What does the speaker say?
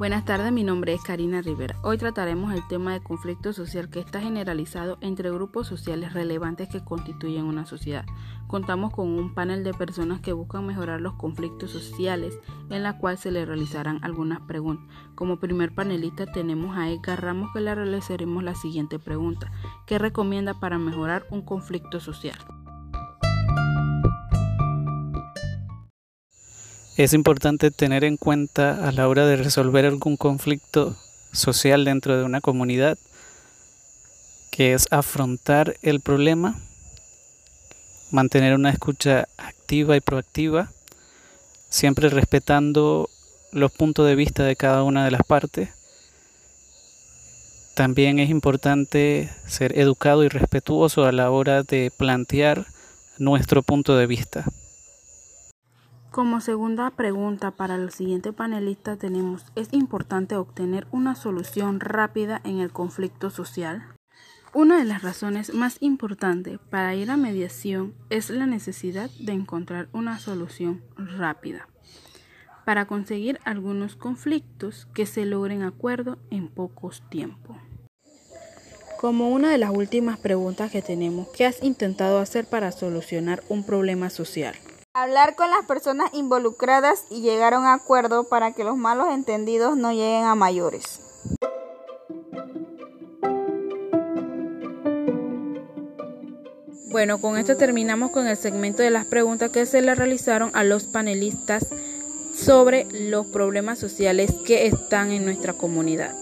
Buenas tardes, mi nombre es Karina Rivera. Hoy trataremos el tema de conflicto social que está generalizado entre grupos sociales relevantes que constituyen una sociedad. Contamos con un panel de personas que buscan mejorar los conflictos sociales en la cual se le realizarán algunas preguntas. Como primer panelista tenemos a Edgar Ramos que le realizaremos la siguiente pregunta. ¿Qué recomienda para mejorar un conflicto social? Es importante tener en cuenta a la hora de resolver algún conflicto social dentro de una comunidad, que es afrontar el problema, mantener una escucha activa y proactiva, siempre respetando los puntos de vista de cada una de las partes. También es importante ser educado y respetuoso a la hora de plantear nuestro punto de vista. Como segunda pregunta para el siguiente panelista tenemos, ¿es importante obtener una solución rápida en el conflicto social? Una de las razones más importantes para ir a mediación es la necesidad de encontrar una solución rápida para conseguir algunos conflictos que se logren acuerdo en pocos tiempos. Como una de las últimas preguntas que tenemos, ¿qué has intentado hacer para solucionar un problema social? Hablar con las personas involucradas y llegar a un acuerdo para que los malos entendidos no lleguen a mayores. Bueno, con esto terminamos con el segmento de las preguntas que se le realizaron a los panelistas sobre los problemas sociales que están en nuestra comunidad.